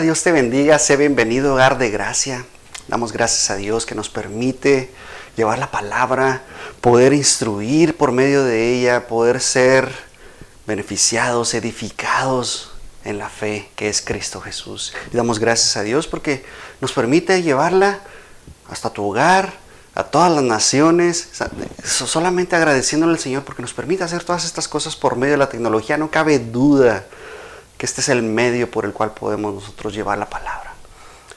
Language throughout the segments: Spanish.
Dios te bendiga, sé bienvenido, hogar de gracia. Damos gracias a Dios que nos permite llevar la palabra, poder instruir por medio de ella, poder ser beneficiados, edificados en la fe que es Cristo Jesús. Damos gracias a Dios porque nos permite llevarla hasta tu hogar, a todas las naciones, solamente agradeciéndole al Señor porque nos permite hacer todas estas cosas por medio de la tecnología. No cabe duda que este es el medio por el cual podemos nosotros llevar la palabra.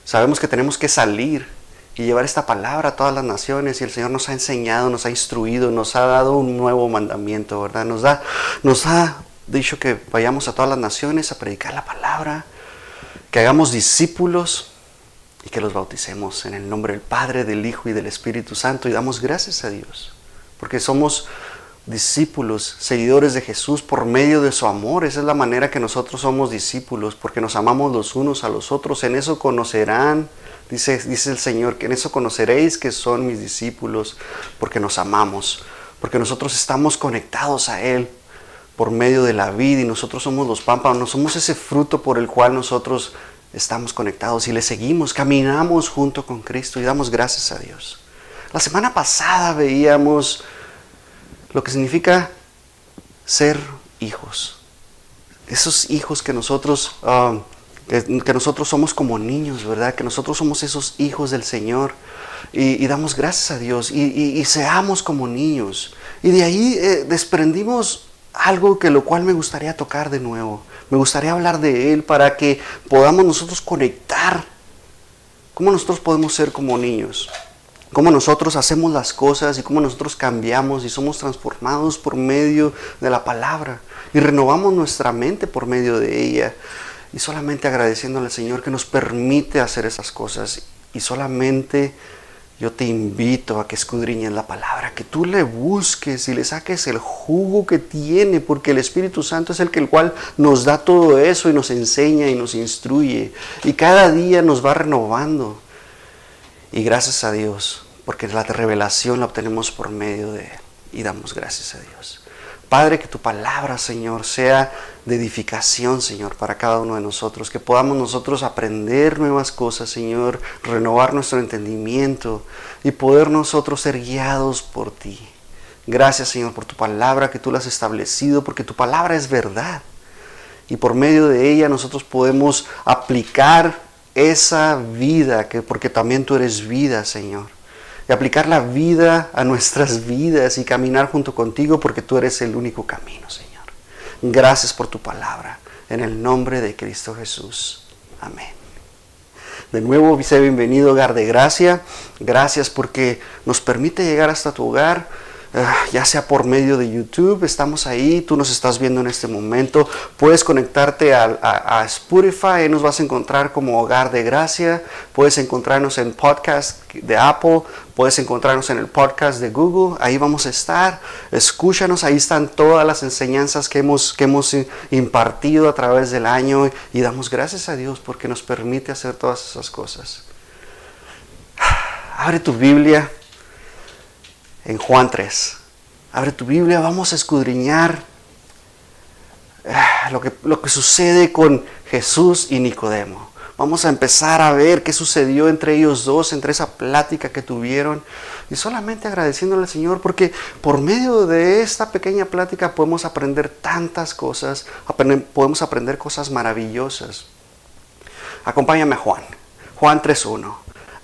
Sabemos que tenemos que salir y llevar esta palabra a todas las naciones y el Señor nos ha enseñado, nos ha instruido, nos ha dado un nuevo mandamiento, ¿verdad? Nos, da, nos ha dicho que vayamos a todas las naciones a predicar la palabra, que hagamos discípulos y que los bauticemos en el nombre del Padre, del Hijo y del Espíritu Santo y damos gracias a Dios, porque somos discípulos, seguidores de Jesús por medio de su amor. Esa es la manera que nosotros somos discípulos, porque nos amamos los unos a los otros. En eso conocerán, dice, dice el Señor, que en eso conoceréis que son mis discípulos, porque nos amamos, porque nosotros estamos conectados a Él por medio de la vida y nosotros somos los pámpanos, somos ese fruto por el cual nosotros estamos conectados y le seguimos, caminamos junto con Cristo y damos gracias a Dios. La semana pasada veíamos lo que significa ser hijos. Esos hijos que nosotros, ah, que, nosotros somos como niños, ¿verdad? Que nosotros somos esos hijos del Señor y, damos gracias a Dios y, seamos como niños. Y de ahí eh, desprendimos algo que lo cual me gustaría tocar de nuevo. Me gustaría hablar de Él para que podamos nosotros conectar. ¿Cómo nosotros podemos ser como niños? ¿Cómo nosotros hacemos las cosas y cómo nosotros cambiamos y somos transformados por medio de la palabra? Y renovamos nuestra mente por medio de ella. Y solamente agradeciéndole al Señor que nos permite hacer esas cosas. Y solamente yo te invito a que escudriñes la palabra, que tú le busques y le saques el jugo que tiene, porque el Espíritu Santo es el que el cual nos da todo eso y nos enseña y nos instruye y cada día nos va renovando. Y gracias a Dios, porque la revelación la obtenemos por medio de él y damos gracias a Dios. Padre, que tu palabra, Señor, sea de edificación, Señor, para cada uno de nosotros, que podamos nosotros aprender nuevas cosas, Señor, renovar nuestro entendimiento y poder nosotros ser guiados por ti. Gracias, Señor, por tu palabra que tú la has establecido, porque tu palabra es verdad. Y por medio de ella nosotros podemos aplicar esa vida, que, porque también tú eres vida, Señor. Y aplicar la vida a nuestras vidas y caminar junto contigo, porque tú eres el único camino, Señor. Gracias por tu palabra. En el nombre de Cristo Jesús. Amén. De nuevo, vice bienvenido, hogar de gracia. Gracias porque nos permite llegar hasta tu hogar ya sea por medio de YouTube, estamos ahí, tú nos estás viendo en este momento, puedes conectarte a, Spotify, ahí nos vas a encontrar como Hogar de Gracia, puedes encontrarnos en podcast de Apple, puedes encontrarnos en el podcast de Google, ahí vamos a estar, escúchanos, ahí están todas las enseñanzas que hemos, que hemos impartido a través del año y damos gracias a Dios porque nos permite hacer todas esas cosas. Abre tu Biblia en Juan 3. Abre tu Biblia, vamos a escudriñar ah, lo que, lo que sucede con Jesús y Nicodemo. Vamos a empezar a ver qué sucedió entre ellos dos, entre esa plática que tuvieron. Y solamente agradeciéndole al Señor porque por medio de esta pequeña plática podemos aprender tantas cosas, podemos aprender cosas maravillosas. Acompáñame a Juan, Juan 3.1.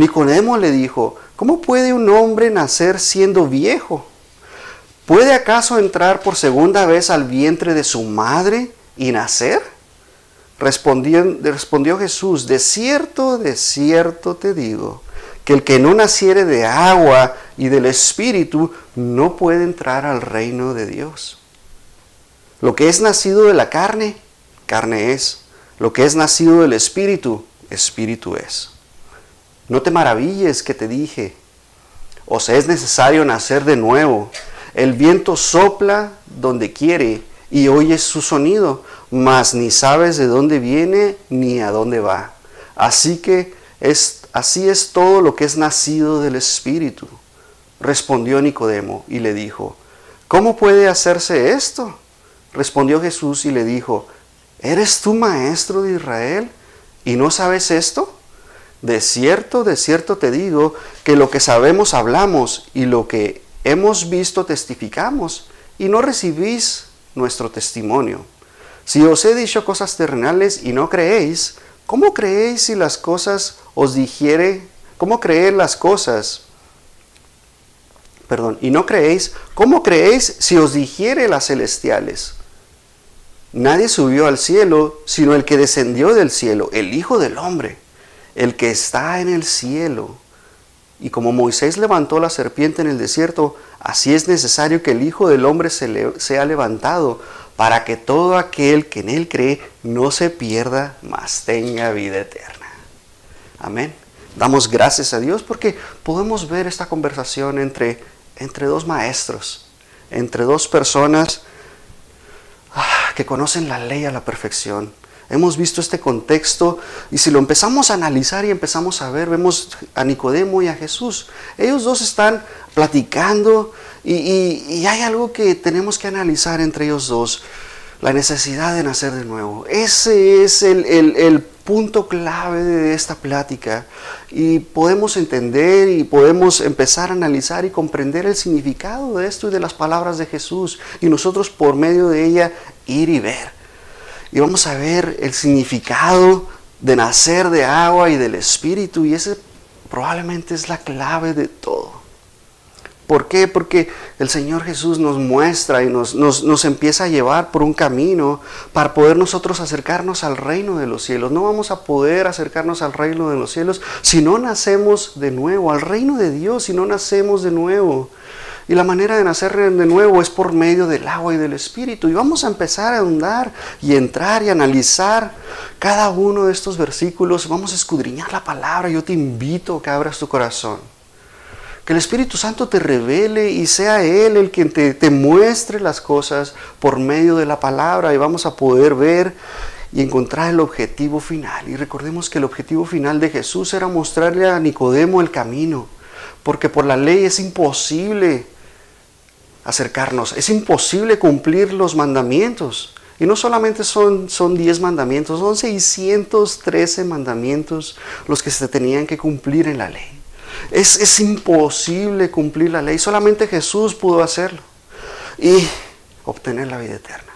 Nicodemo le dijo, ¿cómo puede un hombre nacer siendo viejo? ¿Puede acaso entrar por segunda vez al vientre de su madre y nacer? Respondió, respondió Jesús, de cierto, de cierto te digo, que el que no naciere de agua y del Espíritu no puede entrar al reino de Dios. Lo que es nacido de la carne, carne es Lo que es nacido del Espíritu, Espíritu es. No te maravilles que te dije, o sea, es necesario nacer de nuevo. El viento sopla donde quiere y oyes su sonido, mas ni sabes de dónde viene ni a dónde va. Así que es, así es todo lo que es nacido del Espíritu. Respondió Nicodemo y le dijo, ¿cómo puede hacerse esto? Respondió Jesús y le dijo, ¿eres tú maestro de Israel y no sabes esto? De cierto, de cierto te digo que lo que sabemos hablamos y lo que hemos visto testificamos y no recibís nuestro testimonio. Si os he dicho cosas terrenales y no creéis, ¿cómo creéis si las cosas os dijere? ¿Cómo creer las cosas? Perdón, y no creéis, ¿cómo creéis si os dijere las celestiales? Nadie subió al cielo, sino el que descendió del cielo, el Hijo del Hombre, el que está en el cielo. Y como Moisés levantó la serpiente en el desierto, así es necesario que el Hijo del Hombre sea levantado, para que todo aquel que en él cree no se pierda, mas tenga vida eterna. Amén. Damos gracias a Dios porque podemos ver esta conversación entre, entre dos maestros, entre dos personas Ah, que conocen la ley a la perfección. Hemos visto este contexto y si lo empezamos a analizar y empezamos a ver, vemos a Nicodemo y a Jesús. Ellos dos están platicando y, hay algo que tenemos que analizar entre ellos dos la necesidad de nacer de nuevo. Ese es el, punto clave de esta plática y podemos entender y podemos empezar a analizar y comprender el significado de esto y de las palabras de Jesús y nosotros por medio de ella ir y ver. Y vamos a ver el significado de nacer de agua y del Espíritu y ese probablemente es la clave de todo. ¿Por qué? Porque el Señor Jesús nos muestra y nos, nos, empieza a llevar por un camino para poder nosotros acercarnos al reino de los cielos. No vamos a poder acercarnos al reino de los cielos si no nacemos de nuevo, al reino de Dios, si no nacemos de nuevo. Y la manera de nacer de nuevo es por medio del agua y del Espíritu. Y vamos a empezar a ahondar y entrar y analizar cada uno de estos versículos. Vamos a escudriñar la palabra. Yo te invito a que abras tu corazón. Que el Espíritu Santo te revele y sea Él el quien te, te muestre las cosas por medio de la palabra y vamos a poder ver y encontrar el objetivo final. Y recordemos que el objetivo final de Jesús era mostrarle a Nicodemo el camino, porque por la ley es imposible acercarnos, es imposible cumplir los mandamientos. Y no solamente son, son 10 mandamientos, son 613 mandamientos los que se tenían que cumplir en la ley. Es, imposible cumplir la ley. Solamente Jesús pudo hacerlo. Y obtener la vida eterna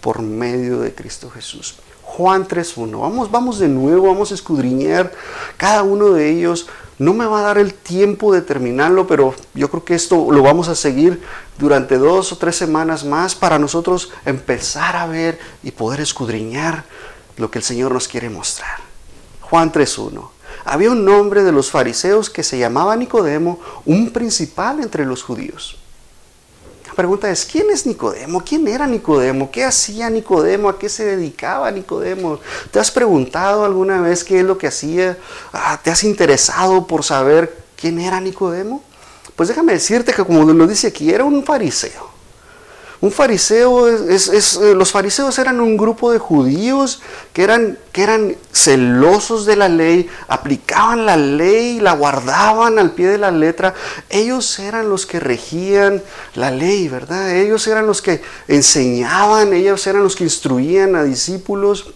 por medio de Cristo Jesús. Juan 3.1. Vamos, vamos de nuevo, vamos a escudriñar cada uno de ellos. No me va a dar el tiempo de terminarlo, pero yo creo que esto lo vamos a seguir durante dos o tres semanas más para nosotros empezar a ver y poder escudriñar lo que el Señor nos quiere mostrar. Juan 3.1 había un hombre de los fariseos que se llamaba Nicodemo, un principal entre los judíos. La pregunta es, ¿quién es Nicodemo? ¿Quién era Nicodemo? ¿Qué hacía Nicodemo? ¿A qué se dedicaba Nicodemo? ¿Te has preguntado alguna vez qué es lo que hacía? Ah, ¿Te has interesado por saber quién era Nicodemo? Pues déjame decirte que como lo dice aquí, era un fariseo. Un fariseo es, eh, los fariseos eran un grupo de judíos que eran, que eran celosos de la ley, aplicaban la ley, la guardaban al pie de la letra. Ellos eran los que regían la ley, ¿verdad? Ellos eran los que enseñaban, ellos eran los que instruían a discípulos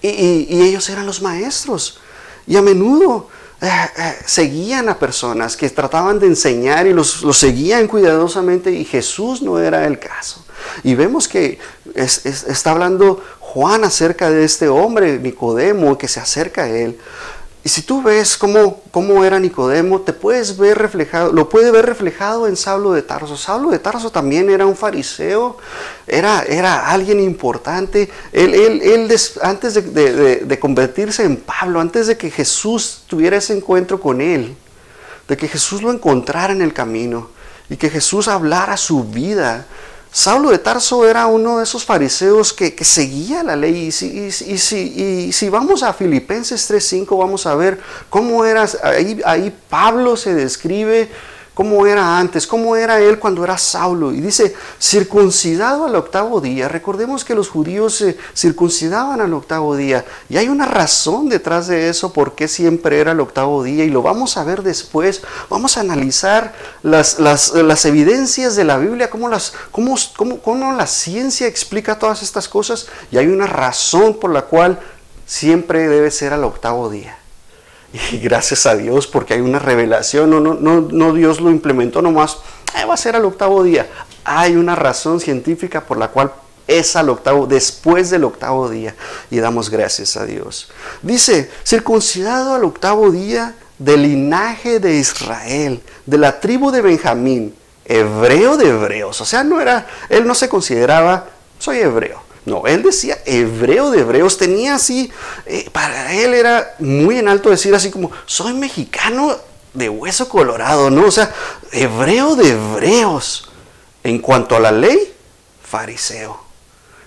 y ellos eran los maestros. Y a menudo seguían a personas que trataban de enseñar y los, seguían cuidadosamente y Jesús no era el caso. Y vemos que está hablando Juan acerca de este hombre, Nicodemo, que se acerca a él. Y si tú ves cómo, cómo era Nicodemo, te puedes ver reflejado, lo puede ver reflejado en Saulo de Tarso. Saulo de Tarso también era un fariseo, era, era alguien importante. Él, él, antes de, de, convertirse en Pablo, antes de que Jesús tuviera ese encuentro con él, de que Jesús lo encontrara en el camino y que Jesús hablara su vida, Saulo de Tarso era uno de esos fariseos que, seguía la ley. Y si, y, si, si, vamos a Filipenses 3.5, vamos a ver cómo era, ahí, ahí Pablo se describe cómo era antes, cómo era él cuando era Saulo. Y dice, circuncidado al octavo día. Recordemos que los judíos se circuncidaban al octavo día. Y hay una razón detrás de eso, por qué siempre era el octavo día. Y lo vamos a ver después. Vamos a analizar las, las, evidencias de la Biblia, cómo, las, cómo, cómo, cómo la ciencia explica todas estas cosas. Y hay una razón por la cual siempre debe ser al octavo día. Y gracias a Dios porque hay una revelación, no, no, no, no Dios lo implementó nomás, va a ser al octavo día. Hay una razón científica por la cual es al octavo, después del octavo día. Y damos gracias a Dios. Dice, circuncidado al octavo día del linaje de Israel, de la tribu de Benjamín, hebreo de hebreos. O sea, no era, él no se consideraba, soy hebreo. No, él decía hebreo de hebreos, tenía así, eh, para él era muy en alto decir así como, soy mexicano de hueso colorado, ¿no? O sea, hebreo de hebreos. En cuanto a la ley, fariseo.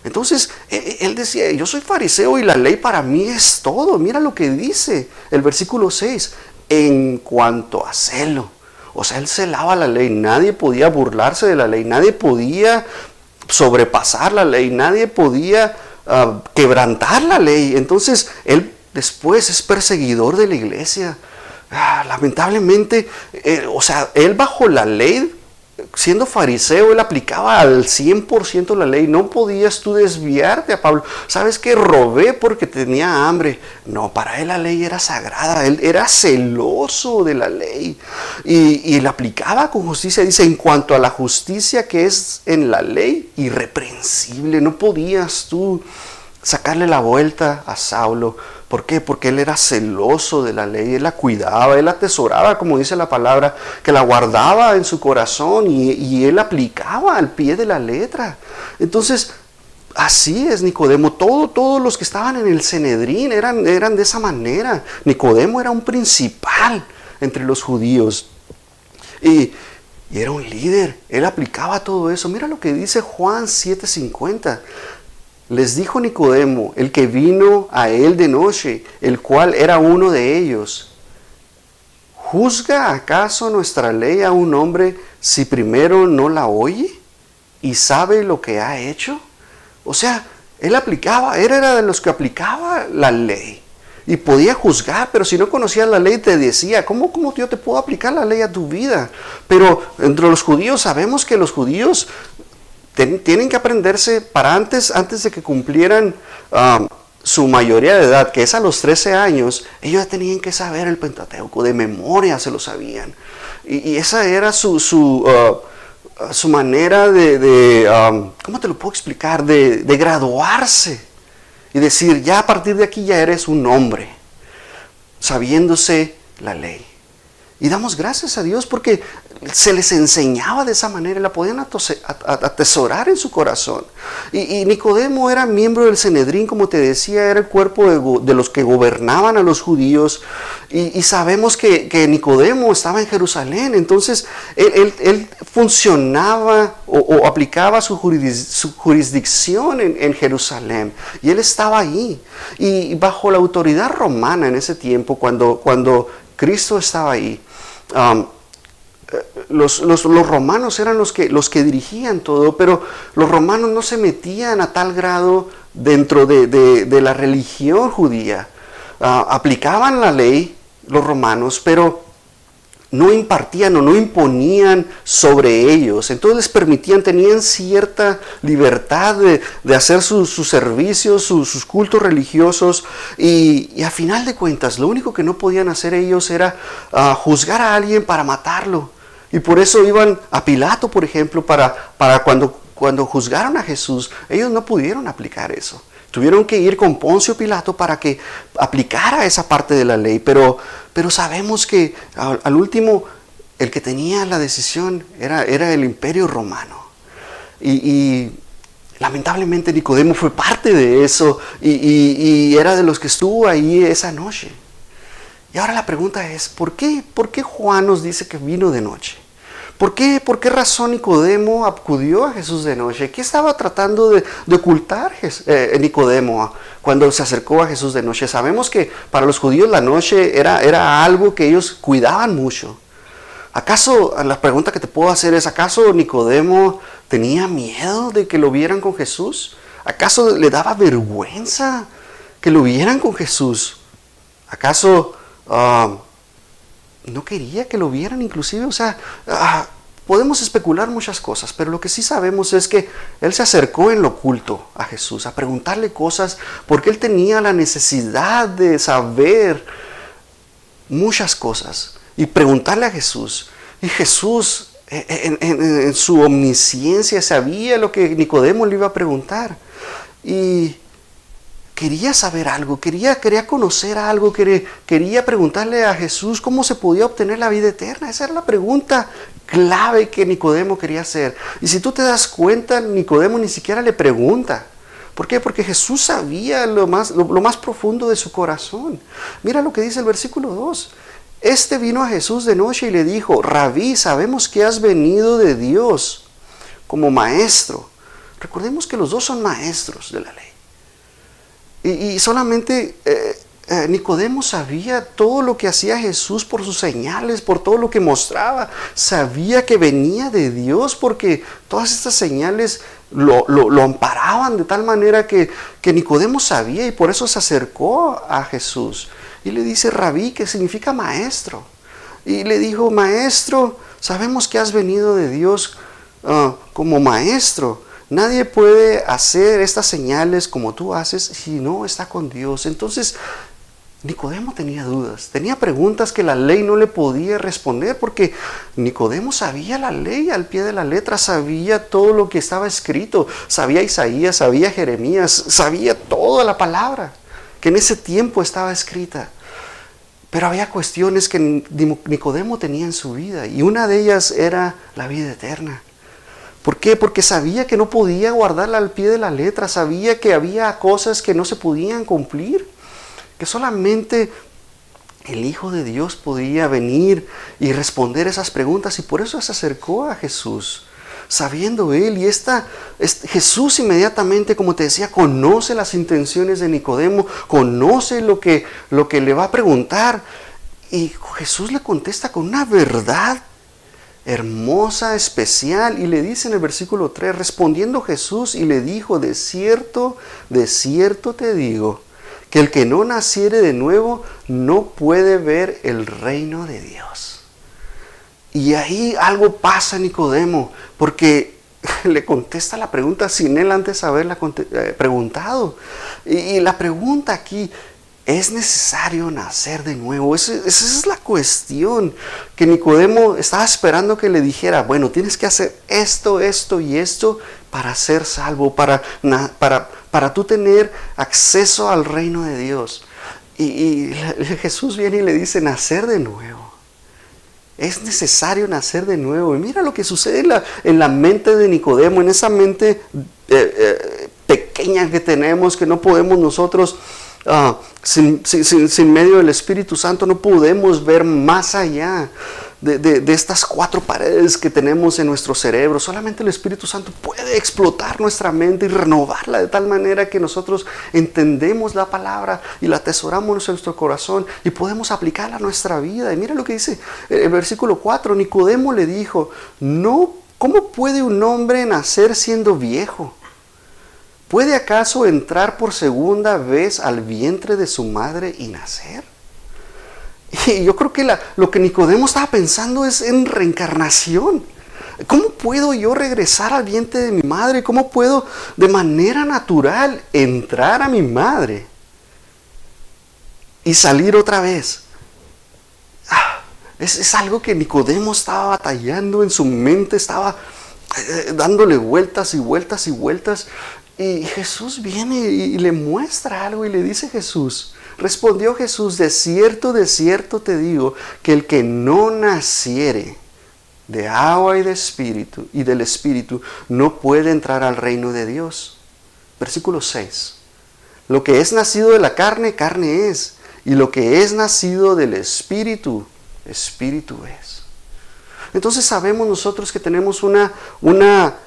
Entonces, e, e, él decía, yo soy fariseo y la ley para mí es todo. Mira lo que dice el versículo 6, en cuanto a celo. O sea, él celaba la ley, nadie podía burlarse de la ley, nadie podía sobrepasar la ley, nadie podía ah, quebrantar la ley. Entonces, él después es perseguidor de la iglesia. Ah, lamentablemente, eh, o sea, él bajo la ley siendo fariseo, él aplicaba al 100% la ley. No podías tú desviarte a Pablo. ¿Sabes que Robé porque tenía hambre. No, para él la ley era sagrada. Él era celoso de la ley. Y, y la aplicaba con justicia. Dice, en cuanto a la justicia que es en la ley, irreprensible. No podías tú sacarle la vuelta a Saulo. ¿Por qué? Porque él era celoso de la ley, él la cuidaba, él la atesoraba, como dice la palabra, que la guardaba en su corazón y, él aplicaba al pie de la letra. Entonces, así es Nicodemo. Todo, todos los que estaban en el Cenedrín eran, eran de esa manera. Nicodemo era un principal entre los judíos. Y, y era un líder, él aplicaba todo eso. Mira lo que dice Juan 7:50. Les dijo Nicodemo, el que vino a él de noche, el cual era uno de ellos, ¿juzga acaso nuestra ley a un hombre si primero no la oye y sabe lo que ha hecho? O sea, él aplicaba, él era de los que aplicaba la ley y podía juzgar, pero si no conocía la ley te decía, ¿cómo, cómo yo te puedo aplicar la ley a tu vida? Pero entre los judíos sabemos que los judíos tienen que aprenderse para antes, antes de que cumplieran um, su mayoría de edad, que es a los 13 años, ellos ya tenían que saber el Pentateuco, de memoria se lo sabían. Y, esa era su, su, uh, su manera de, um, ¿cómo te lo puedo explicar? De, de graduarse y decir, ya a partir de aquí ya eres un hombre, sabiéndose la ley. Y damos gracias a Dios porque se les enseñaba de esa manera, la podían atesorar en su corazón. Y, Nicodemo era miembro del Cenedrín, como te decía, era el cuerpo de, los que gobernaban a los judíos. Y, sabemos que, Nicodemo estaba en Jerusalén, entonces él, funcionaba o, aplicaba su, jurisdicción en, Jerusalén. Y él estaba ahí. Y bajo la autoridad romana en ese tiempo, cuando, cuando Cristo estaba ahí, um, los, romanos eran los que, los que dirigían todo, pero los romanos no se metían a tal grado dentro de, la religión judía. Ah, aplicaban la ley los romanos, pero no impartían o no imponían sobre ellos. Entonces les permitían, tenían cierta libertad de, hacer sus servicios, sus cultos religiosos y, a final de cuentas lo único que no podían hacer ellos era ah, juzgar a alguien para matarlo. Y por eso iban a Pilato, por ejemplo, para, cuando, cuando juzgaron a Jesús, ellos no pudieron aplicar eso. Tuvieron que ir con Poncio Pilato para que aplicara esa parte de la ley, pero, pero sabemos que al, último el que tenía la decisión era, era el imperio romano. Y, lamentablemente Nicodemo fue parte de eso y, y, era de los que estuvo ahí esa noche. Y ahora la pregunta es, ¿por qué, ¿por qué Juan nos dice que vino de noche? ¿Por qué, ¿Por qué razón Nicodemo acudió a Jesús de noche? ¿Qué estaba tratando de, ocultar eh, Nicodemo cuando se acercó a Jesús de noche? Sabemos que para los judíos la noche era, era algo que ellos cuidaban mucho. ¿Acaso, la pregunta que te puedo hacer es, ¿acaso Nicodemo tenía miedo de que lo vieran con Jesús? ¿Acaso le daba vergüenza que lo vieran con Jesús? ¿Acaso ah, no quería que lo vieran inclusive? O sea, ah, podemos especular muchas cosas, pero lo que sí sabemos es que él se acercó en lo oculto a Jesús, a preguntarle cosas, porque él tenía la necesidad de saber muchas cosas y preguntarle a Jesús. Y Jesús en, su omnisciencia sabía lo que Nicodemo le iba a preguntar. Y quería saber algo, quería, quería conocer algo, quería, quería preguntarle a Jesús cómo se podía obtener la vida eterna. Esa era la pregunta clave que Nicodemo quería hacer. Y si tú te das cuenta, Nicodemo ni siquiera le pregunta. ¿Por qué? Porque Jesús sabía lo más, lo más profundo de su corazón. Mira lo que dice el versículo 2. Este vino a Jesús de noche y le dijo, Rabí, sabemos que has venido de Dios como maestro. Recordemos que los dos son maestros de la ley. Y, solamente eh, eh, Nicodemo sabía todo lo que hacía Jesús por sus señales, por todo lo que mostraba. Sabía que venía de Dios porque todas estas señales lo, amparaban de tal manera que, que Nicodemo sabía y por eso se acercó a Jesús. Y le dice rabí, que significa maestro. Y le dijo, maestro, sabemos que has venido de Dios ah, como maestro. Nadie puede hacer estas señales como tú haces si no está con Dios. Entonces, Nicodemo tenía dudas, tenía preguntas que la ley no le podía responder porque Nicodemo sabía la ley al pie de la letra, sabía todo lo que estaba escrito, sabía Isaías, sabía Jeremías, sabía toda la palabra que en ese tiempo estaba escrita. Pero había cuestiones que Nicodemo tenía en su vida y una de ellas era la vida eterna. ¿Por qué? Porque sabía que no podía guardarla al pie de la letra, sabía que había cosas que no se podían cumplir, que solamente el Hijo de Dios podía venir y responder esas preguntas y por eso se acercó a Jesús sabiendo él. Y esta, Jesús inmediatamente, como te decía, conoce las intenciones de Nicodemo, conoce lo que, lo que le va a preguntar. Y Jesús le contesta con una verdad hermosa, especial, y le dice en el versículo 3, respondiendo Jesús y le dijo, de cierto, de cierto te digo, que el que no naciere de nuevo no puede ver el reino de Dios. Y ahí algo pasa Nicodemo, porque le contesta la pregunta sin él antes haberla eh, preguntado. Y, la pregunta aquí, ¿es necesario nacer de nuevo? Esa, es la cuestión que Nicodemo estaba esperando que le dijera, bueno, tienes que hacer esto, esto y esto para ser salvo, para, para, para tú tener acceso al reino de Dios. y Jesús viene y le dice, nacer de nuevo. Es necesario nacer de nuevo. Y mira lo que sucede en la, en la mente de Nicodemo, en esa mente eh, eh, pequeña que tenemos, que no podemos nosotros, ah, sin, medio del Espíritu Santo, no podemos ver más allá de, estas cuatro paredes que tenemos en nuestro cerebro. Solamente el Espíritu Santo puede explotar nuestra mente y renovarla de tal manera que nosotros entendemos la palabra y la atesoramos en nuestro corazón y podemos aplicarla a nuestra vida. Y mira lo que dice el versículo 4. Nicodemo le dijo, no, ¿cómo puede un hombre nacer siendo viejo? ¿Puede acaso entrar por segunda vez al vientre de su madre y nacer? Y yo creo que lo que Nicodemo estaba pensando es en reencarnación. ¿Cómo puedo yo regresar al vientre de mi madre? ¿Cómo puedo de manera natural entrar a mi madre y salir otra vez? Ah, es, algo que Nicodemo estaba batallando en su mente, estaba eh, dándole vueltas y vueltas y vueltas. Y Jesús viene y le muestra algo y le dice Jesús, Respondió Jesús, de cierto, de cierto te digo, que el que no naciere de agua y de espíritu y del espíritu no puede entrar al reino de Dios. Versículo 6. Lo que es nacido de la carne, carne es, y lo que es nacido del espíritu, espíritu es. entonces sabemos nosotros que tenemos una, una,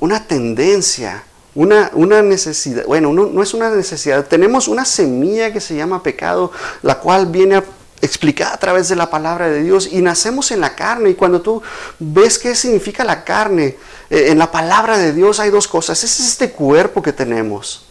una tendencia, una, una, necesidad, bueno, no, no, es una necesidad, tenemos una semilla que se llama pecado, la cual viene explicada a través de la palabra de Dios y nacemos en la carne y cuando tú ves qué significa la carne, eh, en la palabra de Dios hay dos cosas, es este cuerpo que tenemos.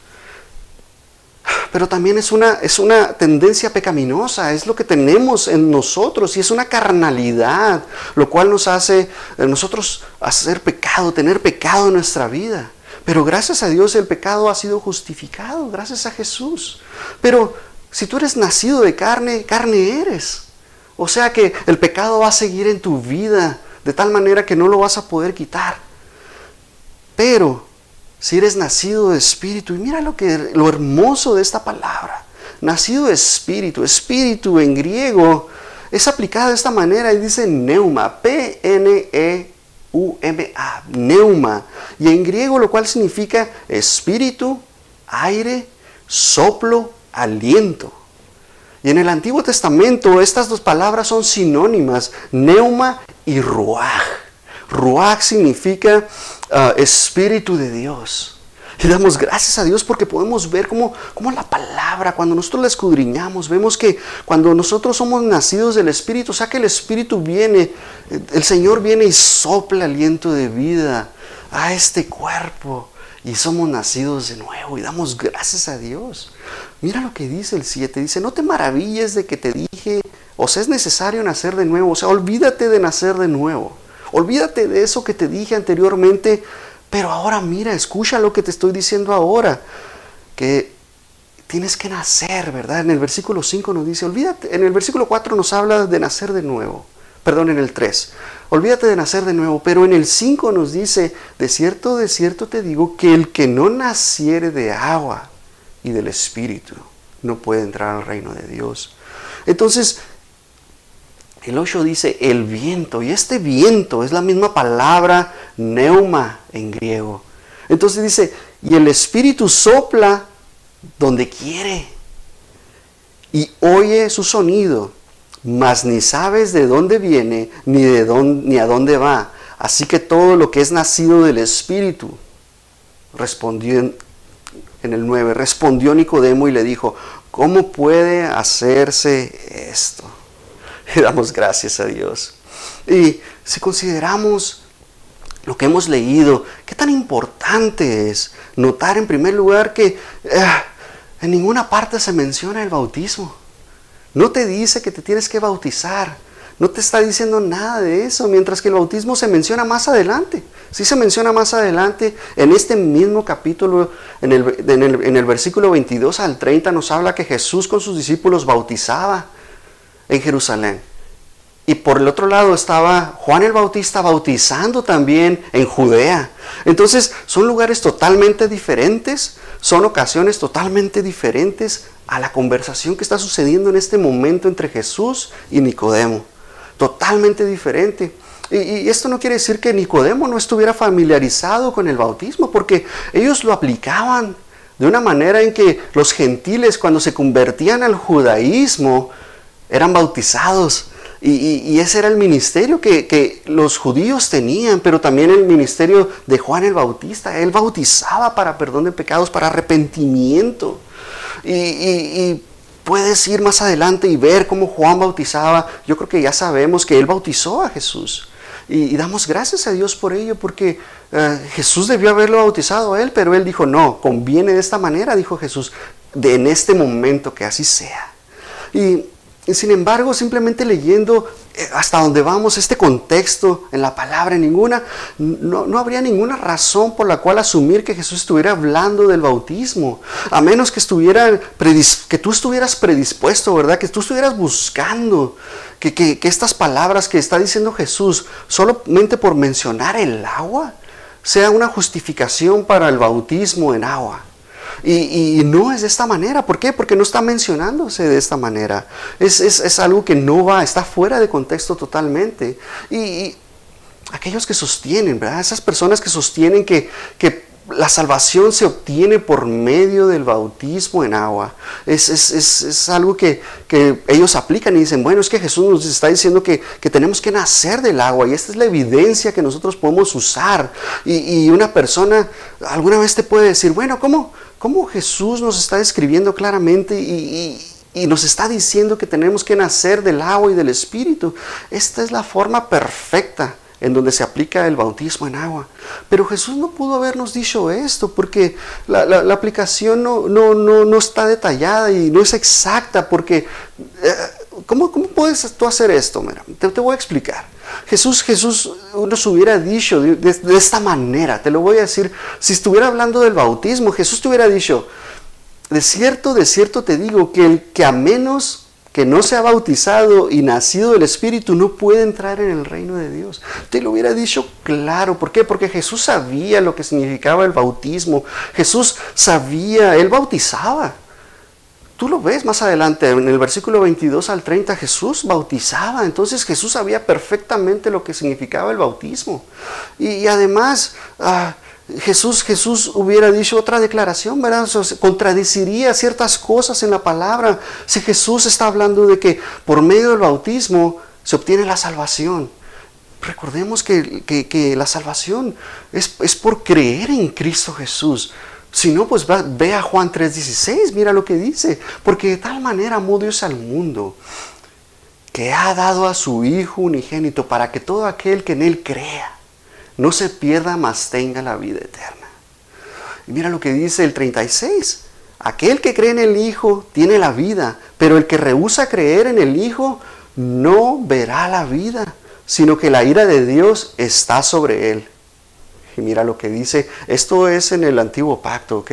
Pero también es una, es una tendencia pecaminosa, es lo que tenemos en nosotros y es una carnalidad, lo cual nos hace eh, nosotros hacer pecado, tener pecado en nuestra vida. Pero gracias a Dios el pecado ha sido justificado, gracias a Jesús. Pero si tú eres nacido de carne, carne eres. O sea que el pecado va a seguir en tu vida de tal manera que no lo vas a poder quitar. Pero si eres nacido de espíritu, y mira lo que lo hermoso de esta palabra, nacido de espíritu, espíritu en griego es aplicada de esta manera y dice neuma, P N E U M A, neuma, y en griego lo cual significa espíritu, aire, soplo, aliento. Y en el Antiguo Testamento estas dos palabras son sinónimas, neuma y ruach. Ruach significa ah, espíritu de Dios. Y damos gracias a Dios porque podemos ver cómo, cómo, la palabra, cuando nosotros la escudriñamos, vemos que cuando nosotros somos nacidos del Espíritu, o sea que el Espíritu viene, el Señor viene y sopla aliento de vida a este cuerpo y somos nacidos de nuevo y damos gracias a Dios. Mira lo que dice el 7, dice, no te maravilles de que te dije, o sea, es necesario nacer de nuevo, o sea, olvídate de nacer de nuevo, olvídate de eso que te dije anteriormente, pero ahora mira, escucha lo que te estoy diciendo ahora, que tienes que nacer, ¿verdad? En el versículo 5 nos dice, olvídate, en el versículo 4 nos habla de nacer de nuevo, perdón, en el 3, olvídate de nacer de nuevo, pero en el 5 nos dice, de cierto, de cierto te digo, que el que no naciere de agua, y del Espíritu. No puede entrar al reino de Dios. Entonces, el 8 dice el viento, y este viento es la misma palabra neuma en griego. Entonces dice, y el Espíritu sopla donde quiere y oye su sonido, mas ni sabes de dónde viene ni, de dónde, ni a dónde va. Así que todo lo que es nacido del Espíritu, respondió en el 9, respondió Nicodemo y le dijo, ¿cómo puede hacerse esto? Y damos gracias a Dios. Y si consideramos lo que hemos leído, qué tan importante es notar en primer lugar que eh, en ninguna parte se menciona el bautismo. No te dice que te tienes que bautizar. No te está diciendo nada de eso, mientras que el bautismo se menciona más adelante. Sí se menciona más adelante, en este mismo capítulo, en el, en el, versículo 22 al 30 nos habla que Jesús con sus discípulos bautizaba en Jerusalén. Y por el otro lado estaba Juan el Bautista bautizando también en Judea. Entonces son lugares totalmente diferentes, son ocasiones totalmente diferentes a la conversación que está sucediendo en este momento entre Jesús y Nicodemo totalmente diferente. Y, esto no quiere decir que Nicodemo no estuviera familiarizado con el bautismo, porque ellos lo aplicaban de una manera en que los gentiles cuando se convertían al judaísmo eran bautizados. Y, ese era el ministerio que, que, los judíos tenían, pero también el ministerio de Juan el Bautista. Él bautizaba para perdón de pecados, para arrepentimiento. Y, puedes ir más adelante y ver cómo Juan bautizaba. Yo creo que ya sabemos que él bautizó a Jesús. Y, damos gracias a Dios por ello, porque eh, Jesús debió haberlo bautizado a él, pero él dijo, no, conviene de esta manera, dijo Jesús, de en este momento que así sea. Y y sin embargo, simplemente leyendo eh, hasta donde vamos, este contexto en la palabra, ninguna, no, no, habría ninguna razón por la cual asumir que Jesús estuviera hablando del bautismo, a menos que, estuviera que tú estuvieras predispuesto, ¿verdad? Que tú estuvieras buscando que, que, que estas palabras que está diciendo Jesús, solamente por mencionar el agua, sea una justificación para el bautismo en agua. Y, no es de esta manera. ¿Por qué? Porque no está mencionándose de esta manera. Es, algo que no va, está fuera de contexto totalmente. Y, aquellos que sostienen, ¿verdad? Esas personas que sostienen que, la salvación se obtiene por medio del bautismo en agua. Es, algo que, ellos aplican y dicen, bueno, es que Jesús nos está diciendo que, tenemos que nacer del agua y esta es la evidencia que nosotros podemos usar. Y, una persona alguna vez te puede decir, bueno, ¿cómo, cómo Jesús nos está describiendo claramente y, y nos está diciendo que tenemos que nacer del agua y del Espíritu? Esta es la forma perfecta en donde se aplica el bautismo en agua. Pero Jesús no pudo habernos dicho esto porque la, aplicación no, no, no, está detallada y no es exacta porque... Eh, ¿cómo, ¿cómo, puedes tú hacer esto? Mira, te, voy a explicar. Jesús, Jesús nos hubiera dicho de, de, esta manera, te lo voy a decir, si estuviera hablando del bautismo, Jesús te hubiera dicho, de cierto, de cierto te digo que el que a menos que no se ha bautizado y nacido del Espíritu no puede entrar en el reino de Dios. Te lo hubiera dicho claro. ¿Por qué? Porque Jesús sabía lo que significaba el bautismo. Jesús sabía, él bautizaba. Tú lo ves más adelante, en el versículo 22 al 30, Jesús bautizaba. Entonces Jesús sabía perfectamente lo que significaba el bautismo. Y, además... Ah, Jesús, Jesús hubiera dicho otra declaración, ¿verdad? contradeciría ciertas cosas en la palabra. Si Jesús está hablando de que por medio del bautismo se obtiene la salvación. Recordemos que, la salvación es, es, por creer en Cristo Jesús. Si no, pues ve a Juan 3:16, mira lo que dice. Porque de tal manera amó Dios al mundo que ha dado a su Hijo unigénito para que todo aquel que en Él crea no se pierda, mas tenga la vida eterna. Y mira lo que dice el 36. Aquel que cree en el Hijo tiene la vida, pero el que rehúsa creer en el Hijo no verá la vida, sino que la ira de Dios está sobre él. Y mira lo que dice, esto es en el antiguo pacto, ¿ok?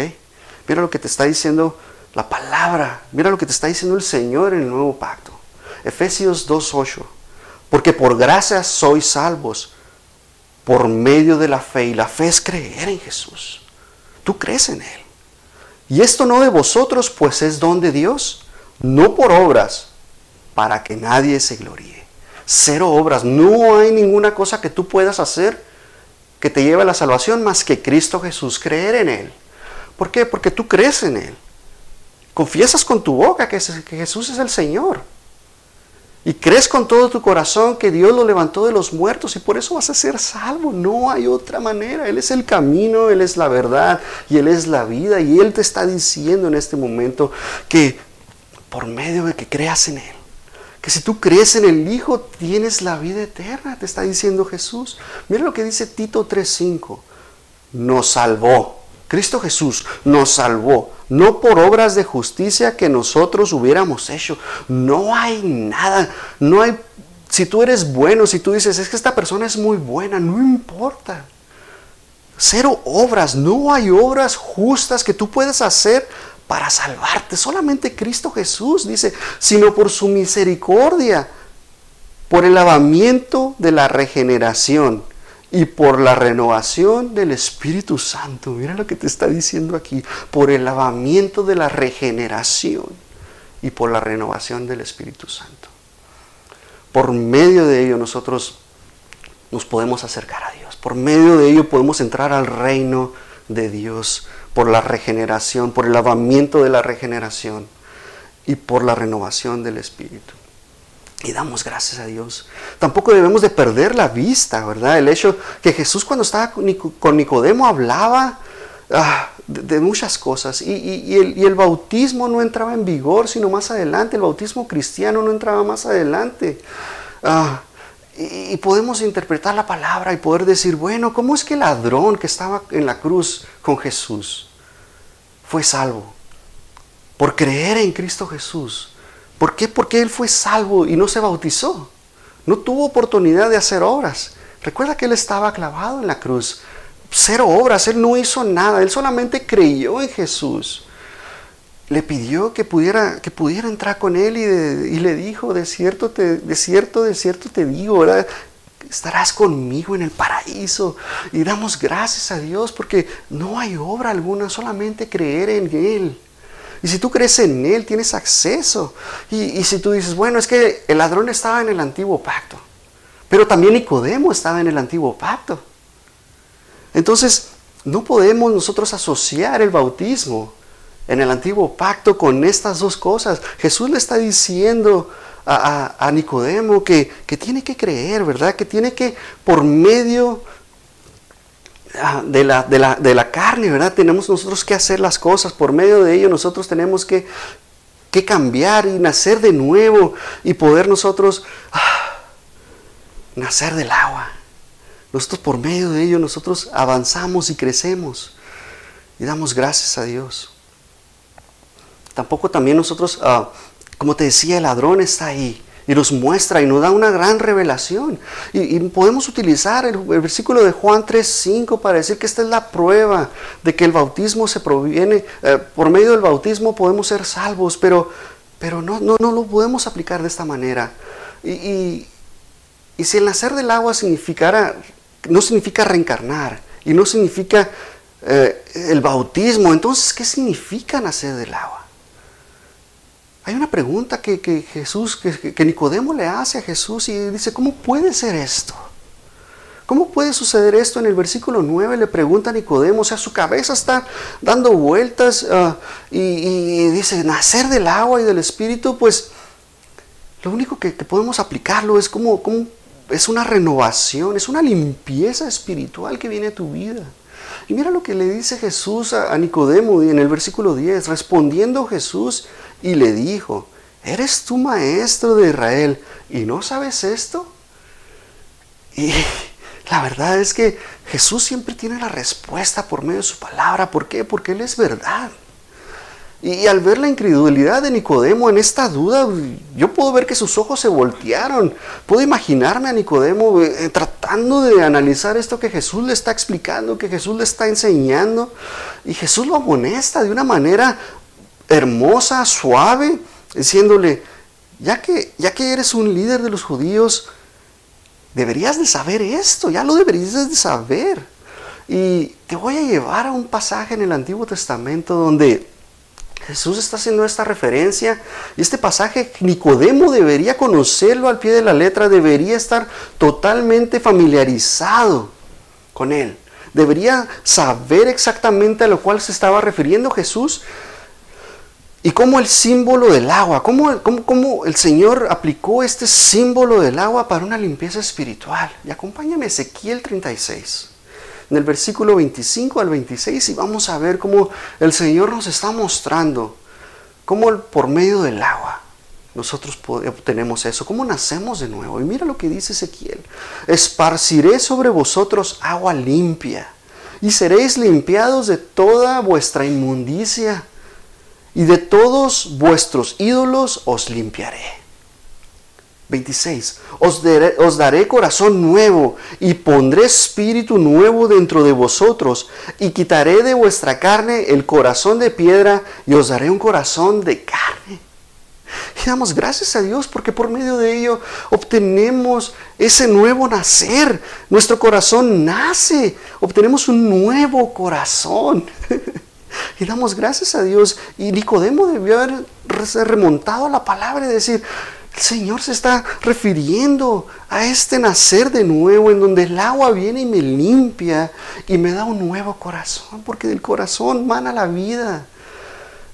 Mira lo que te está diciendo la palabra, mira lo que te está diciendo el Señor en el nuevo pacto. Efesios 2.8, porque por gracia sois salvos por medio de la fe. Y la fe es creer en Jesús. Tú crees en Él. Y esto no de vosotros, pues es don de Dios, no por obras, para que nadie se gloríe. Cero obras. No hay ninguna cosa que tú puedas hacer que te lleve a la salvación más que Cristo Jesús, creer en Él. ¿Por qué? Porque tú crees en Él. Confiesas con tu boca que Jesús es el Señor. Y crees con todo tu corazón que Dios lo levantó de los muertos y por eso vas a ser salvo. No hay otra manera. Él es el camino, Él es la verdad y Él es la vida. Y Él te está diciendo en este momento que por medio de que creas en Él, que si tú crees en el Hijo tienes la vida eterna, te está diciendo Jesús. Mira lo que dice Tito 3.5. Nos salvó. Cristo Jesús nos salvó no por obras de justicia que nosotros hubiéramos hecho. No hay nada, no hay, si tú eres bueno, si tú dices, es que esta persona es muy buena, no importa. Cero obras, no hay obras justas que tú puedas hacer para salvarte. Solamente Cristo Jesús dice, sino por su misericordia, por el lavamiento de la regeneración y por la renovación del Espíritu Santo. Mira lo que te está diciendo aquí, por el lavamiento de la regeneración y por la renovación del Espíritu Santo. Por medio de ello nosotros nos podemos acercar a Dios. Por medio de ello podemos entrar al reino de Dios por la regeneración, por el lavamiento de la regeneración y por la renovación del Espíritu. Y damos gracias a Dios. Tampoco debemos de perder la vista, ¿verdad? El hecho que Jesús cuando estaba con Nicodemo hablaba ah, de, muchas cosas y, el, bautismo no entraba en vigor sino más adelante. El bautismo cristiano no entraba más adelante. Ah, y, podemos interpretar la palabra y poder decir, bueno, ¿cómo es que el ladrón que estaba en la cruz con Jesús fue salvo? Por creer en Cristo Jesús. ¿Por qué? Porque él fue salvo y no se bautizó. No tuvo oportunidad de hacer obras. Recuerda que él estaba clavado en la cruz. Cero obras, él no hizo nada, él solamente creyó en Jesús. Le pidió que pudiera, que pudiera entrar con él y, le dijo, de cierto, te, de cierto, de cierto te digo, estarás conmigo en el paraíso. Y damos gracias a Dios porque no hay obra alguna, solamente creer en Él. Y si tú crees en Él, tienes acceso. Y, si tú dices, bueno, es que el ladrón estaba en el antiguo pacto, pero también Nicodemo estaba en el antiguo pacto. Entonces, no podemos nosotros asociar el bautismo en el antiguo pacto con estas dos cosas. Jesús le está diciendo a, Nicodemo que, tiene que creer, ¿verdad? Que tiene que, por medio de la, de, la, carne, ¿verdad? Tenemos nosotros que hacer las cosas, por medio de ello nosotros tenemos que, que cambiar y nacer de nuevo y poder nosotros ah, nacer del agua. Nosotros por medio de ello nosotros avanzamos y crecemos y damos gracias a Dios. Tampoco también nosotros, ah, como te decía, el ladrón está ahí y nos muestra y nos da una gran revelación. Y, podemos utilizar el, versículo de Juan 3.5 para decir que esta es la prueba de que el bautismo se proviene, eh, por medio del bautismo podemos ser salvos, pero, pero no, no, no lo podemos aplicar de esta manera. Y, y si el nacer del agua significara no significa reencarnar y no significa eh, el bautismo. Entonces, ¿qué significa nacer del agua? Hay una pregunta que, Jesús, que, Nicodemo le hace a Jesús y dice, ¿cómo puede ser esto? ¿Cómo puede suceder esto? En el versículo 9 le pregunta a Nicodemo, o sea, su cabeza está dando vueltas ah, y, dice, nacer del agua y del espíritu, pues lo único que, podemos aplicarlo es como, es una renovación, es una limpieza espiritual que viene a tu vida. Y mira lo que le dice Jesús a, Nicodemo en el versículo 10. Respondiendo Jesús y le dijo, ¿eres tú maestro de Israel y no sabes esto? Y la verdad es que Jesús siempre tiene la respuesta por medio de su palabra. ¿Por qué? Porque Él es verdad. Y al ver la incredulidad de Nicodemo en esta duda, yo puedo ver que sus ojos se voltearon. Puedo imaginarme a Nicodemo eh, tratando de analizar esto que Jesús le está explicando, que Jesús le está enseñando. Y Jesús lo amonesta de una manera hermosa, suave, diciéndole, ya que, ya que eres un líder de los judíos, deberías de saber esto, ya lo deberías de saber. Y te voy a llevar a un pasaje en el Antiguo Testamento donde Jesús está haciendo esta referencia y este pasaje Nicodemo debería conocerlo al pie de la letra, debería estar totalmente familiarizado con él. Debería saber exactamente a lo cual se estaba refiriendo Jesús y cómo el símbolo del agua, cómo, cómo, el Señor aplicó este símbolo del agua para una limpieza espiritual. Y acompáñame a Ezequiel 36 en el versículo 25 al 26 y vamos a ver cómo el Señor nos está mostrando cómo por medio del agua nosotros obtenemos eso, cómo nacemos de nuevo. Y mira lo que dice Ezequiel, esparciré sobre vosotros agua limpia y seréis limpiados de toda vuestra inmundicia todos vuestros ídolos os limpiaré. 26. Os daré, corazón nuevo y pondré espíritu nuevo dentro de vosotros y quitaré de vuestra carne el corazón de piedra y os daré un corazón de carne. Y damos gracias a Dios porque por medio de ello obtenemos ese nuevo nacer. Nuestro corazón nace, obtenemos un nuevo corazón. Y damos gracias a Dios. Y Nicodemo debió haber remontado la palabra y decir, el Señor se está refiriendo a este nacer de nuevo en donde el agua viene y me limpia y me da un nuevo corazón, porque del corazón mana la vida.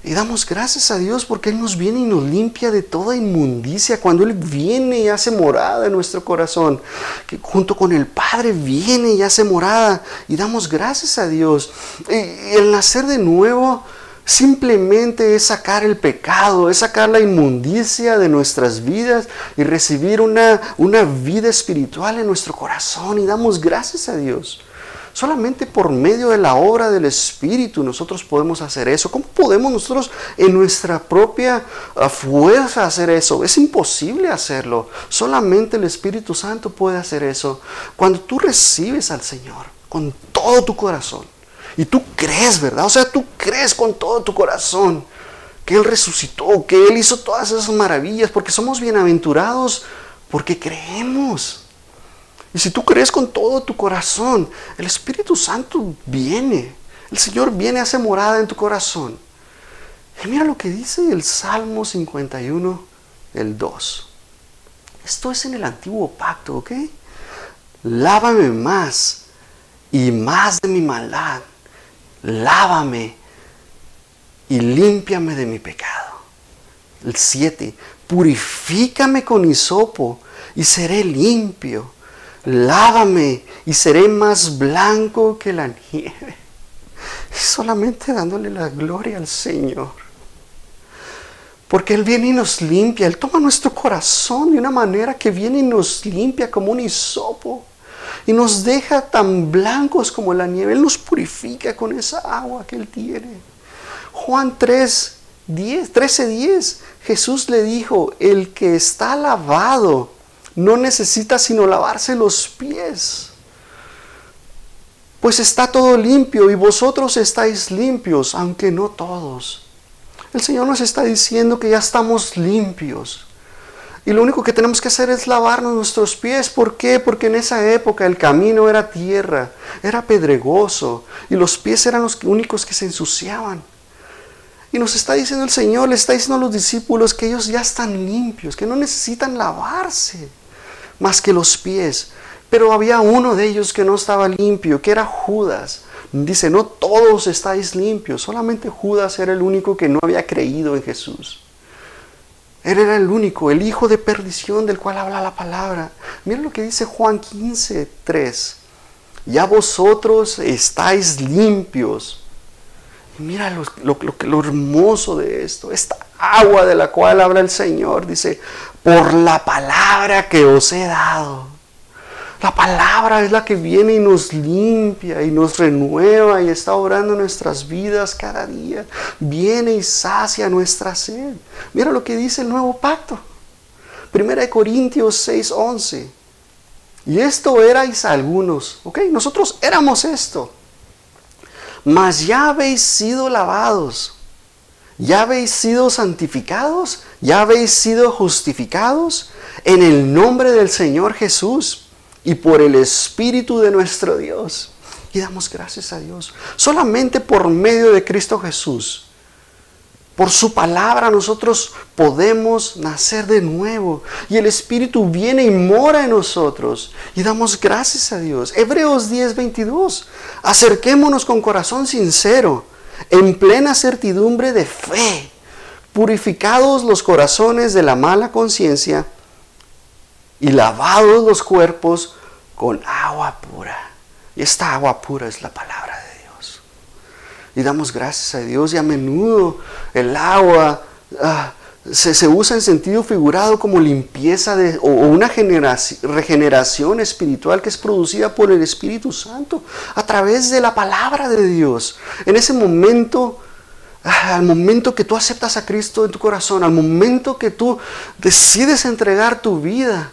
Y damos gracias a Dios porque Él nos viene y nos limpia de toda inmundicia. Cuando Él viene y hace morada en nuestro corazón, que junto con el Padre viene y hace morada. Y damos gracias a Dios. El nacer de nuevo Simplemente es sacar el pecado, es sacar la inmundicia de nuestras vidas y recibir una, una vida espiritual en nuestro corazón y damos gracias a Dios. Solamente por medio de la obra del Espíritu nosotros podemos hacer eso. ¿Cómo podemos nosotros en nuestra propia ah, fuerza hacer eso? Es imposible hacerlo. Solamente el Espíritu Santo puede hacer eso. Cuando tú recibes al Señor con todo tu corazón, y tú crees, ¿verdad? O sea, tú crees con todo tu corazón que Él resucitó, que Él hizo todas esas maravillas, porque somos bienaventurados, porque creemos. Y si tú crees con todo tu corazón, el Espíritu Santo viene. El Señor viene, hace morada en tu corazón. Y mira lo que dice el Salmo 51, el 2. Esto es en el antiguo pacto, ¿ok? Lávame más y más de mi maldad lávame y límpiame de mi pecado. El 7, purifícame con hisopo y seré limpio. Lávame y seré más blanco que la nieve. solamente dándole la gloria al Señor. Porque Él viene y nos limpia, Él toma nuestro corazón de una manera que viene y nos limpia como un hisopo y nos deja tan blancos como la nieve. Él nos purifica con esa agua que Él tiene. Juan 3, 10, 13, 10, Jesús le dijo, el que está lavado no necesita sino lavarse los pies. Pues está todo limpio y vosotros estáis limpios, aunque no todos. El Señor nos está diciendo que ya estamos limpios. Y lo único que tenemos que hacer es lavarnos nuestros pies. ¿Por qué? Porque en esa época el camino era tierra, era pedregoso y los pies eran los únicos que se ensuciaban. Y nos está diciendo el Señor, le está diciendo a los discípulos que ellos ya están limpios, que no necesitan lavarse más que los pies. Pero había uno de ellos que no estaba limpio, que era Judas. Dice, no todos estáis limpios, solamente Judas era el único que no había creído en Jesús. Él era el único, el hijo de perdición del cual habla la palabra. Mira lo que dice Juan 15, 3. Ya vosotros estáis limpios. mira lo, lo, lo hermoso de esto, esta agua de la cual habla el Señor. Dice, por la palabra que os he dado. La palabra es la que viene y nos limpia y nos renueva y está obrando nuestras vidas cada día. Viene y sacia nuestra sed. Mira lo que dice el nuevo pacto. Primera de Corintios 6:11. Y esto erais algunos. Ok, nosotros éramos esto. Mas ya habéis sido lavados ya habéis sido santificados, ya habéis sido justificados en el nombre del Señor Jesús y por el Espíritu de nuestro Dios. Y damos gracias a Dios. Solamente por medio de Cristo Jesús. Por su palabra nosotros podemos nacer de nuevo y el Espíritu viene y mora en nosotros y damos gracias a Dios. Hebreos 10:22. Acerquémonos con corazón sincero en plena certidumbre de fe, purificados los corazones de la mala conciencia y lavados los cuerpos con agua pura. Y esta agua pura es la palabra de Dios. Y damos gracias a Dios y a menudo el agua... Ah, se, usa en sentido figurado como limpieza de, o, una regeneración espiritual que es producida por el Espíritu Santo a través de la palabra de Dios. En ese momento, ah, al momento que tú aceptas a Cristo en tu corazón, al momento que tú decides entregar tu vida,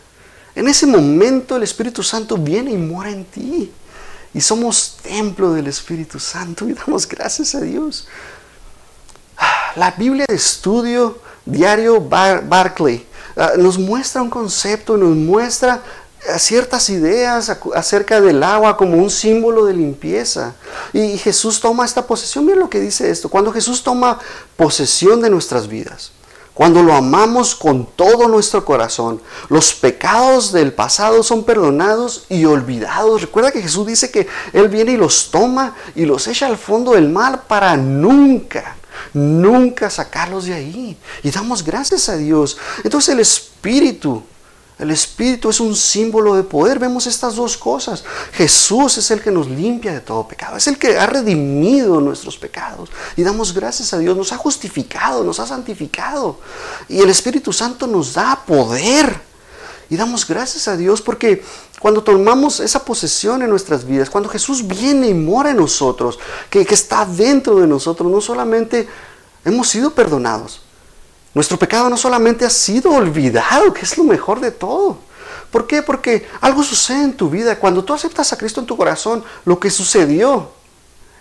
en ese momento el Espíritu Santo viene y mora en ti. Y somos templo del Espíritu Santo y damos gracias a Dios. Ah, la Biblia de estudio Diario Barclay ah, nos muestra un concepto, nos muestra ah, ciertas ideas acerca del agua como un símbolo de limpieza. Y Jesús toma esta posesión. Miren lo que dice esto. Cuando Jesús toma posesión de nuestras vidas, cuando lo amamos con todo nuestro corazón, los pecados del pasado son perdonados y olvidados. Recuerda que Jesús dice que Él viene y los toma y los echa al fondo del mar para nunca nunca sacarlos de ahí. Y damos gracias a Dios. Entonces el Espíritu, el Espíritu es un símbolo de poder. Vemos estas dos cosas. Jesús es el que nos limpia de todo pecado. Es el que ha redimido nuestros pecados. Y damos gracias a Dios. Nos ha justificado, nos ha santificado. Y el Espíritu Santo nos da poder. Y damos gracias a Dios porque cuando tomamos esa posesión en nuestras vidas, cuando Jesús viene y mora en nosotros, que, está dentro de nosotros, no solamente hemos sido perdonados, nuestro pecado no solamente ha sido olvidado, que es lo mejor de todo. ¿Por qué? Porque algo sucede en tu vida. Cuando tú aceptas a Cristo en tu corazón, lo que sucedió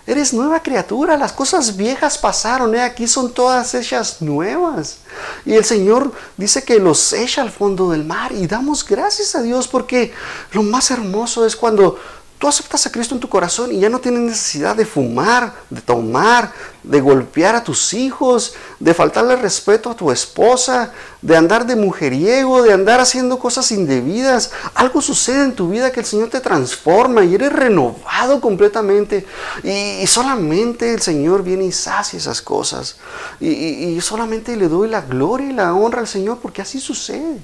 Eres nueva criatura, las cosas viejas pasaron, ¿eh? aquí son todas hechas nuevas. Y el Señor dice que los echa al fondo del mar y damos gracias a Dios porque lo más hermoso es cuando Tú aceptas a Cristo en tu corazón y ya no tienes necesidad de fumar, de tomar, de golpear a tus hijos, de faltarle respeto a tu esposa, de andar de mujeriego, de andar haciendo cosas indebidas. Algo sucede en tu vida que el Señor te transforma y eres renovado completamente. Y, solamente el Señor viene y sacia esas cosas. Y, y solamente le doy la gloria y la honra al Señor porque así sucede.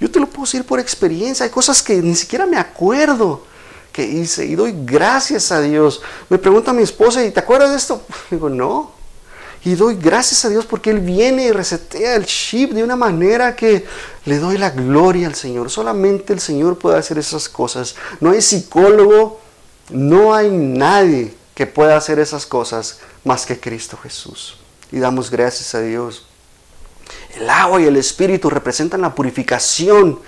Yo te lo puedo decir por experiencia. Hay cosas que ni siquiera me acuerdo que hice y doy gracias a Dios. Me pregunta mi esposa, ¿y te acuerdas de esto? Digo, no. Y doy gracias a Dios porque Él viene y resetea el chip de una manera que le doy la gloria al Señor. Solamente el Señor puede hacer esas cosas. No hay psicólogo, no hay nadie que pueda hacer esas cosas más que Cristo Jesús. Y damos gracias a Dios. El agua y el espíritu representan la purificación,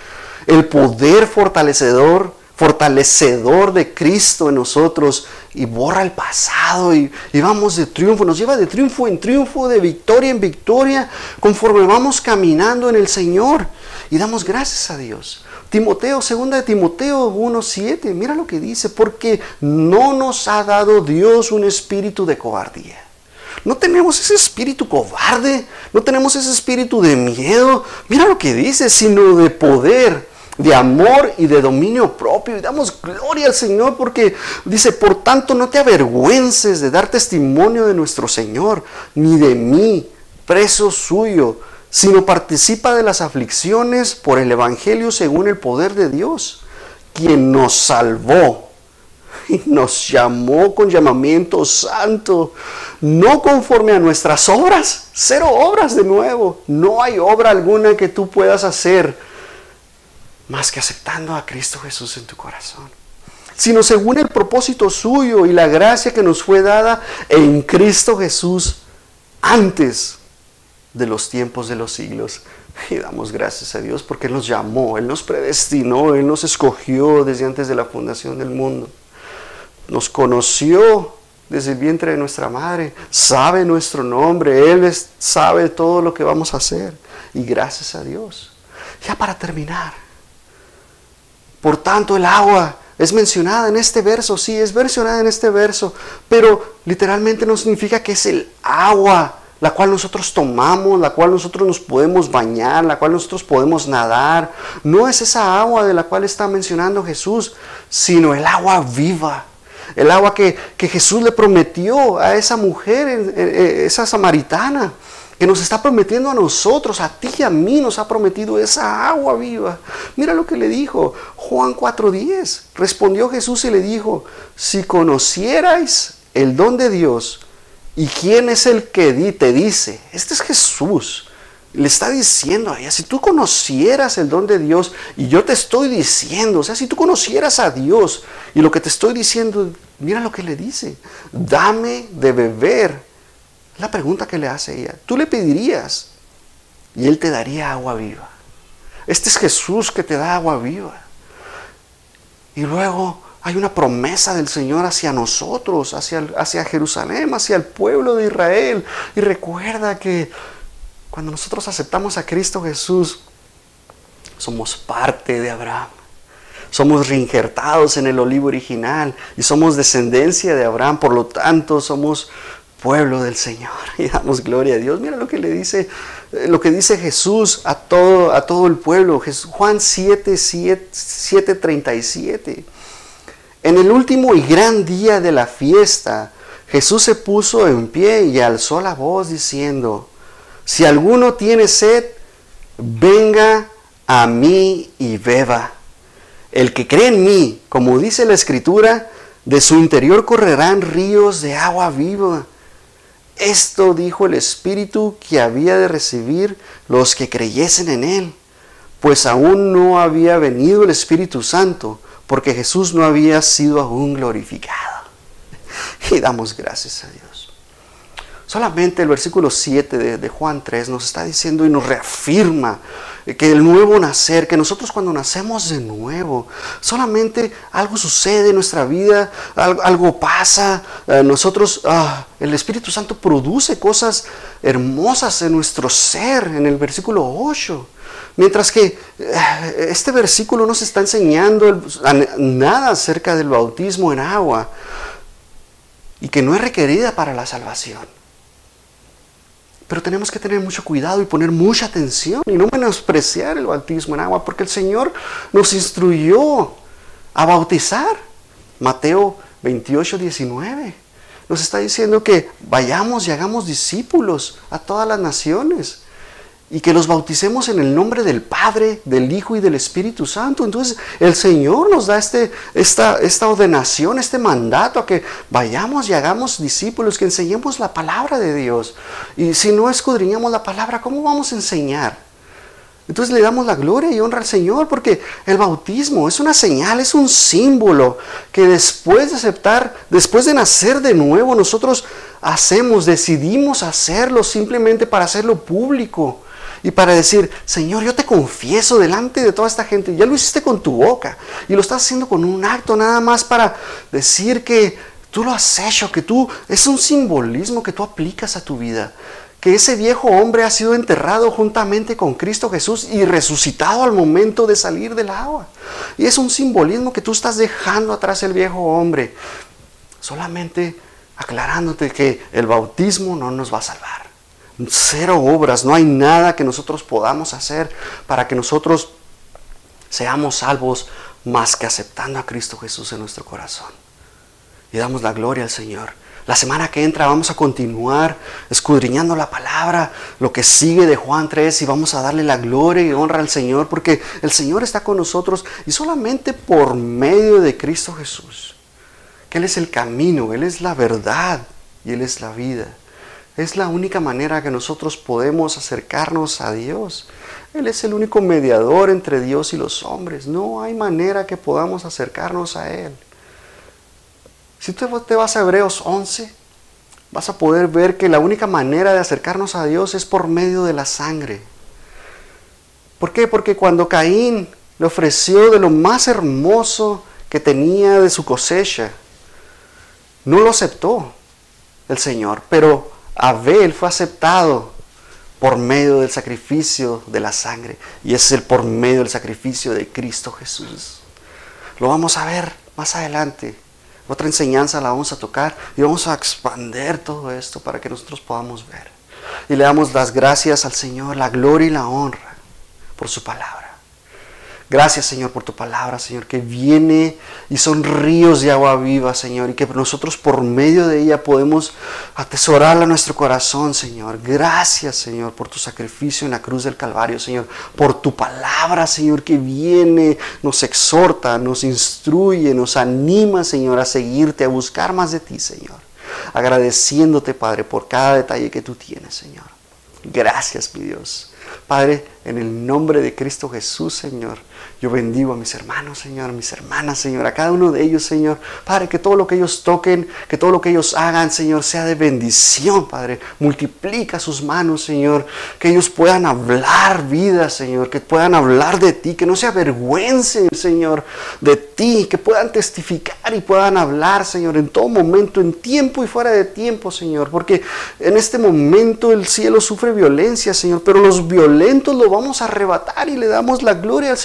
el poder fortalecedor fortalecedor de Cristo en nosotros y borra el pasado y, vamos de triunfo, nos lleva de triunfo en triunfo, de victoria en victoria, conforme vamos caminando en el Señor y damos gracias a Dios. Timoteo, segunda de Timoteo 1.7, mira lo que dice, porque no nos ha dado Dios un espíritu de cobardía. No tenemos ese espíritu cobarde, no tenemos ese espíritu de miedo. Mira lo que dice, sino de poder, de amor y de dominio propio. Y damos gloria al Señor porque dice, por tanto no te avergüences de dar testimonio de nuestro Señor, ni de mí, preso suyo, sino participa de las aflicciones por el Evangelio según el poder de Dios, quien nos salvó y nos llamó con llamamiento santo, no conforme a nuestras obras, cero obras de nuevo, no hay obra alguna que tú puedas hacer más que aceptando a Cristo Jesús en tu corazón, sino según el propósito suyo y la gracia que nos fue dada en Cristo Jesús antes de los tiempos de los siglos. Y damos gracias a Dios porque Él nos llamó, Él nos predestinó, Él nos escogió desde antes de la fundación del mundo. Nos conoció desde el vientre de nuestra madre, sabe nuestro nombre, Él sabe todo lo que vamos a hacer. Y gracias a Dios. Ya para terminar, por tanto, el agua es mencionada en este verso, sí, es mencionada en este verso, pero literalmente no significa que es el agua la cual nosotros tomamos, la cual nosotros nos podemos bañar, la cual nosotros podemos nadar. No es esa agua de la cual está mencionando Jesús, sino el agua viva. El agua que, Jesús le prometió a esa mujer, esa samaritana que nos está prometiendo a nosotros, a ti y a mí nos ha prometido esa agua viva. Mira lo que le dijo Juan 4:10. Respondió Jesús y le dijo, si conocierais el don de Dios y quién es el que te dice, este es Jesús. Le está diciendo a ella, si tú conocieras el don de Dios y yo te estoy diciendo, o sea, si tú conocieras a Dios y lo que te estoy diciendo, mira lo que le dice, dame de beber la pregunta que le hace ella. Tú le pedirías y Él te daría agua viva. Este es Jesús que te da agua viva. Y luego hay una promesa del Señor hacia nosotros, hacia, hacia Jerusalén, hacia el pueblo de Israel. Y recuerda que cuando nosotros aceptamos a Cristo Jesús, somos parte de Abraham. Somos reinjertados en el olivo original y somos descendencia de Abraham. Por lo tanto, somos pueblo del Señor y damos gloria a Dios. Mira lo que le dice, eh, lo que dice Jesús a todo, a todo el pueblo. Juan 7, 7, 37. En el último y gran día de la fiesta, Jesús se puso en pie y alzó la voz diciendo, si alguno tiene sed, venga a mí y beba. El que cree en mí, como dice la escritura, de su interior correrán ríos de agua viva. Esto dijo el Espíritu que había de recibir los que creyesen en Él, pues aún no había venido el Espíritu Santo, porque Jesús no había sido aún glorificado. Y damos gracias a Dios. Solamente el versículo 7 de, Juan 3 nos está diciendo y nos reafirma que el nuevo nacer, que nosotros cuando nacemos de nuevo, solamente algo sucede en nuestra vida, algo, pasa, eh, nosotros, ah, el Espíritu Santo produce cosas hermosas en nuestro ser, en el versículo 8. Mientras que eh, este versículo nos está enseñando nada acerca del bautismo en agua y que no es requerida para la salvación. Pero tenemos que tener mucho cuidado y poner mucha atención y no menospreciar el bautismo en agua, porque el Señor nos instruyó a bautizar. Mateo 28, 19. Nos está diciendo que vayamos y hagamos discípulos a todas las naciones y que los bauticemos en el nombre del Padre, del Hijo y del Espíritu Santo. Entonces el Señor nos da este, esta, esta ordenación, este mandato a que vayamos y hagamos discípulos, que enseñemos la palabra de Dios. Y si no escudriñamos la palabra, ¿cómo vamos a enseñar? Entonces le damos la gloria y honra al Señor porque el bautismo es una señal, es un símbolo que después de aceptar, después de nacer de nuevo, nosotros hacemos, decidimos hacerlo simplemente para hacerlo público y para decir, Señor, yo te confieso delante de toda esta gente, ya lo hiciste con tu boca y lo estás haciendo con un acto nada más para decir que tú lo has hecho, que tú es un simbolismo que tú aplicas a tu vida, que ese viejo hombre ha sido enterrado juntamente con Cristo Jesús y resucitado al momento de salir del agua. Y es un simbolismo que tú estás dejando atrás el viejo hombre, solamente aclarándote que el bautismo no nos va a salvar cero obras, no hay nada que nosotros podamos hacer para que nosotros seamos salvos más que aceptando a Cristo Jesús en nuestro corazón. Y damos la gloria al Señor. La semana que entra vamos a continuar escudriñando la palabra, lo que sigue de Juan 3 y vamos a darle la gloria y honra al Señor porque el Señor está con nosotros y solamente por medio de Cristo Jesús. Él es el camino, Él es la verdad y Él es la vida. Es la única manera que nosotros podemos acercarnos a Dios. Él es el único mediador entre Dios y los hombres. No hay manera que podamos acercarnos a Él. Si tú te vas a Hebreos 11, vas a poder ver que la única manera de acercarnos a Dios es por medio de la sangre. ¿Por qué? Porque cuando Caín le ofreció de lo más hermoso que tenía de su cosecha, no lo aceptó el Señor, pero Abel fue aceptado por medio del sacrificio de la sangre y es el por medio del sacrificio de Cristo Jesús. Lo vamos a ver más adelante. Otra enseñanza la vamos a tocar y vamos a expander todo esto para que nosotros podamos ver. Y le damos las gracias al Señor, la gloria y la honra por su palabra. Gracias, Señor, por tu palabra, Señor, que viene y son ríos de agua viva, Señor, y que nosotros por medio de ella podemos atesorarla en nuestro corazón, Señor. Gracias, Señor, por tu sacrificio en la cruz del Calvario, Señor, por tu palabra, Señor, que viene, nos exhorta, nos instruye, nos anima, Señor, a seguirte, a buscar más de ti, Señor. Agradeciéndote, Padre, por cada detalle que tú tienes, Señor. Gracias, mi Dios. Padre, en el nombre de Cristo Jesús, Señor, yo bendigo a mis hermanos, Señor, a mis hermanas, Señor, a cada uno de ellos, Señor. Padre, que todo lo que ellos toquen, que todo lo que ellos hagan, Señor, sea de bendición, Padre. Multiplica sus manos, Señor. Que ellos puedan hablar vida, Señor. Que puedan hablar de ti. Que no se avergüencen, Señor, de ti. Que puedan testificar y puedan hablar, Señor, en todo momento, en tiempo y fuera de tiempo, Señor. Porque en este momento el cielo sufre violencia, Señor. Pero los violentos lo vamos a arrebatar y le damos la gloria al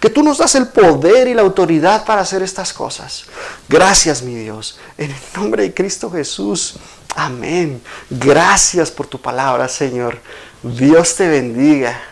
Que tú nos das el poder y la autoridad para hacer estas cosas. Gracias, mi Dios. En el nombre de Cristo Jesús. Amén. Gracias por tu palabra, Señor. Dios te bendiga.